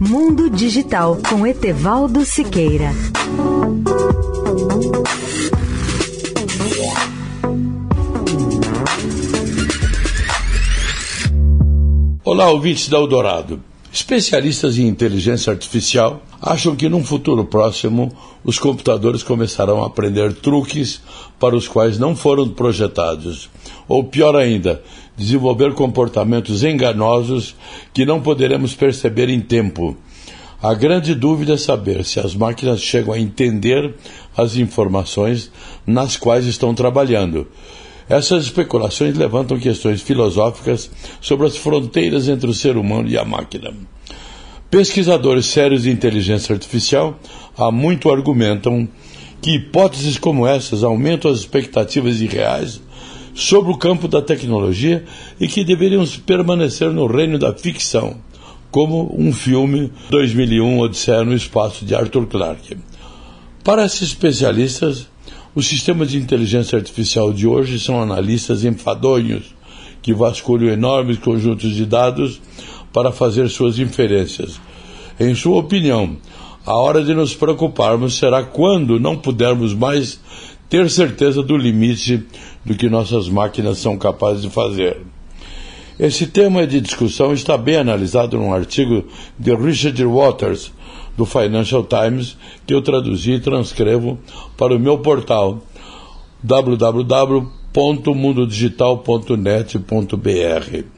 Mundo Digital com Etevaldo Siqueira. Olá, ouvintes da Eldorado. Especialistas em inteligência artificial acham que num futuro próximo os computadores começarão a aprender truques para os quais não foram projetados. Ou pior ainda, desenvolver comportamentos enganosos que não poderemos perceber em tempo. A grande dúvida é saber se as máquinas chegam a entender as informações nas quais estão trabalhando. Essas especulações levantam questões filosóficas sobre as fronteiras entre o ser humano e a máquina. Pesquisadores sérios de inteligência artificial há muito argumentam que hipóteses como essas aumentam as expectativas irreais sobre o campo da tecnologia e que deveriam permanecer no reino da ficção, como um filme 2001 Odisseia no Espaço de Arthur Clarke. Para esses especialistas, os sistemas de inteligência artificial de hoje são analistas enfadonhos que vasculham enormes conjuntos de dados para fazer suas inferências. Em sua opinião, a hora de nos preocuparmos será quando não pudermos mais ter certeza do limite do que nossas máquinas são capazes de fazer. Esse tema de discussão está bem analisado num artigo de Richard Waters, do Financial Times, que eu traduzi e transcrevo para o meu portal www.mundodigital.net.br.